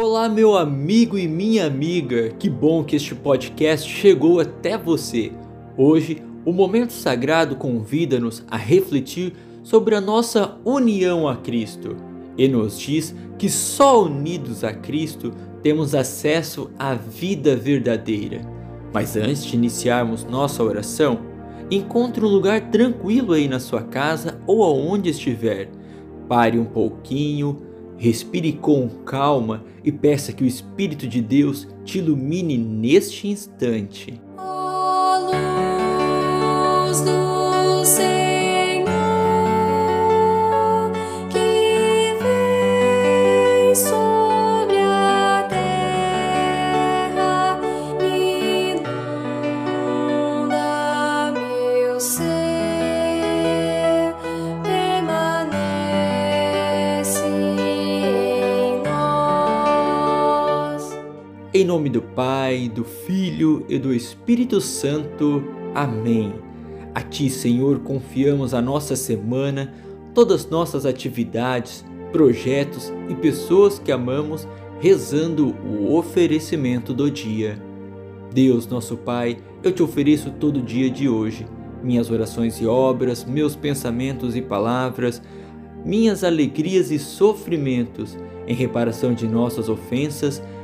Olá, meu amigo e minha amiga, que bom que este podcast chegou até você. Hoje, o Momento Sagrado convida-nos a refletir sobre a nossa união a Cristo e nos diz que só unidos a Cristo temos acesso à vida verdadeira. Mas antes de iniciarmos nossa oração, encontre um lugar tranquilo aí na sua casa ou aonde estiver. Pare um pouquinho Respire com calma e peça que o Espírito de Deus te ilumine neste instante. Em nome do Pai, do Filho e do Espírito Santo. Amém. A Ti, Senhor, confiamos a nossa semana, todas nossas atividades, projetos e pessoas que amamos, rezando o oferecimento do dia. Deus, nosso Pai, eu te ofereço todo o dia de hoje, minhas orações e obras, meus pensamentos e palavras, minhas alegrias e sofrimentos, em reparação de nossas ofensas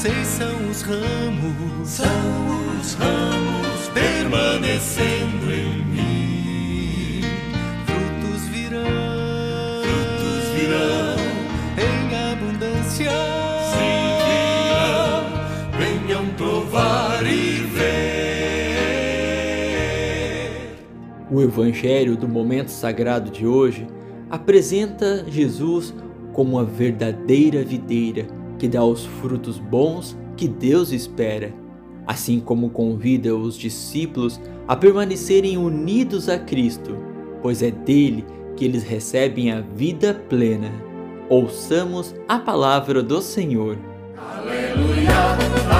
vocês são os ramos, são os ramos permanecendo em mim. Frutos virão, frutos virão em abundância. Sim, virão, venham provar e ver. O Evangelho do momento sagrado de hoje apresenta Jesus como a verdadeira videira que dá os frutos bons que Deus espera, assim como convida os discípulos a permanecerem unidos a Cristo, pois é dele que eles recebem a vida plena. Ouçamos a palavra do Senhor. Aleluia.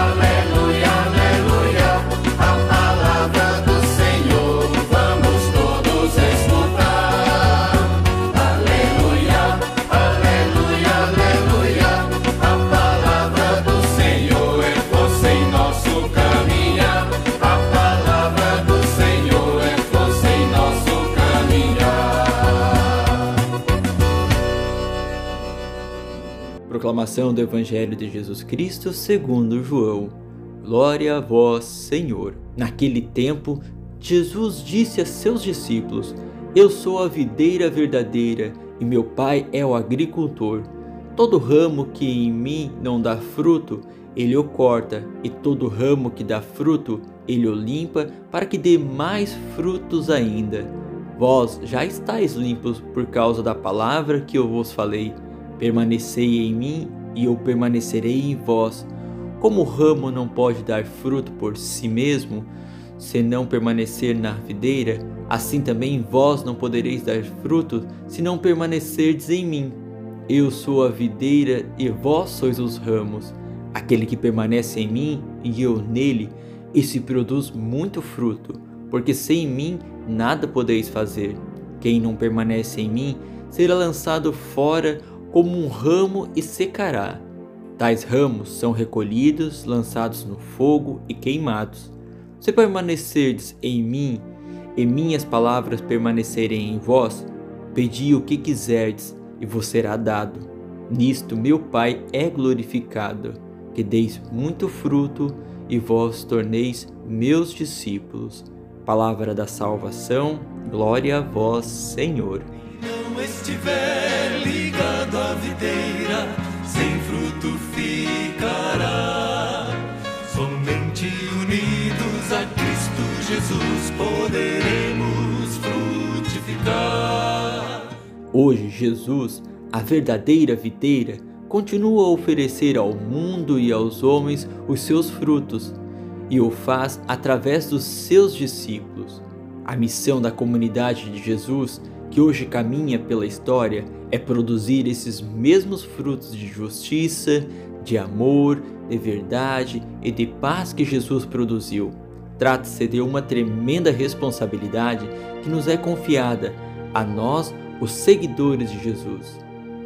Proclamação do Evangelho de Jesus Cristo segundo João. Glória a vós, Senhor. Naquele tempo, Jesus disse a seus discípulos: Eu sou a videira verdadeira e meu Pai é o agricultor. Todo ramo que em mim não dá fruto, ele o corta, e todo ramo que dá fruto, ele o limpa, para que dê mais frutos ainda. Vós já estáis limpos por causa da palavra que eu vos falei. Permanecei em mim e eu permanecerei em vós. Como o ramo não pode dar fruto por si mesmo, se não permanecer na videira, assim também vós não podereis dar fruto se não permanecerdes em mim. Eu sou a videira e vós sois os ramos. Aquele que permanece em mim e eu nele, esse produz muito fruto, porque sem mim nada podeis fazer. Quem não permanece em mim será lançado fora como um ramo e secará. Tais ramos são recolhidos, lançados no fogo e queimados. Se permanecerdes em mim e minhas palavras permanecerem em vós, pedi o que quiserdes e vos será dado. Nisto meu Pai é glorificado, que deis muito fruto e vós torneis meus discípulos. Palavra da salvação, glória a vós, Senhor. Não estiver Hoje, Jesus, a verdadeira videira, continua a oferecer ao mundo e aos homens os seus frutos, e o faz através dos seus discípulos. A missão da comunidade de Jesus, que hoje caminha pela história, é produzir esses mesmos frutos de justiça, de amor, de verdade e de paz que Jesus produziu. Trata-se de uma tremenda responsabilidade que nos é confiada a nós, os seguidores de Jesus.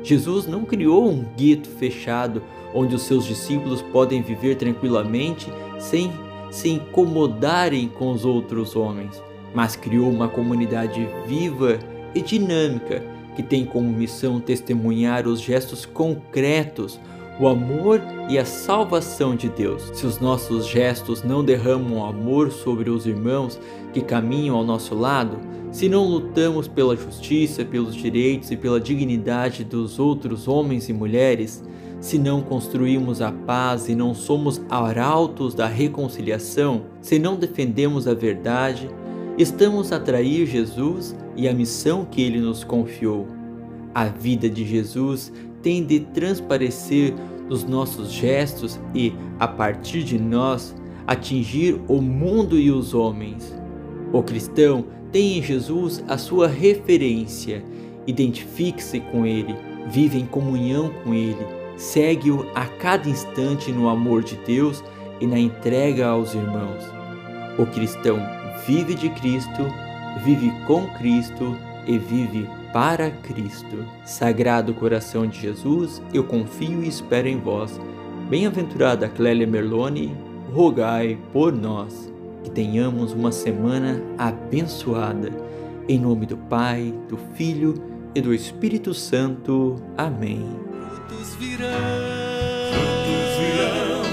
Jesus não criou um gueto fechado onde os seus discípulos podem viver tranquilamente sem se incomodarem com os outros homens, mas criou uma comunidade viva e dinâmica que tem como missão testemunhar os gestos concretos, o amor e a salvação de Deus. Se os nossos gestos não derramam amor sobre os irmãos que caminham ao nosso lado, se não lutamos pela justiça, pelos direitos e pela dignidade dos outros homens e mulheres, se não construímos a paz e não somos arautos da reconciliação, se não defendemos a verdade, estamos a trair Jesus e a missão que ele nos confiou. A vida de Jesus tem de transparecer nos nossos gestos e, a partir de nós, atingir o mundo e os homens. O cristão tem em Jesus a sua referência, identifique-se com ele, vive em comunhão com ele, segue-o a cada instante no amor de Deus e na entrega aos irmãos. O cristão vive de Cristo, vive com Cristo e vive para Cristo. Sagrado coração de Jesus, eu confio e espero em vós. Bem-aventurada Clélia Merloni, rogai por nós. Que tenhamos uma semana abençoada. Em nome do Pai, do Filho e do Espírito Santo. Amém. Frutos virão, frutos virão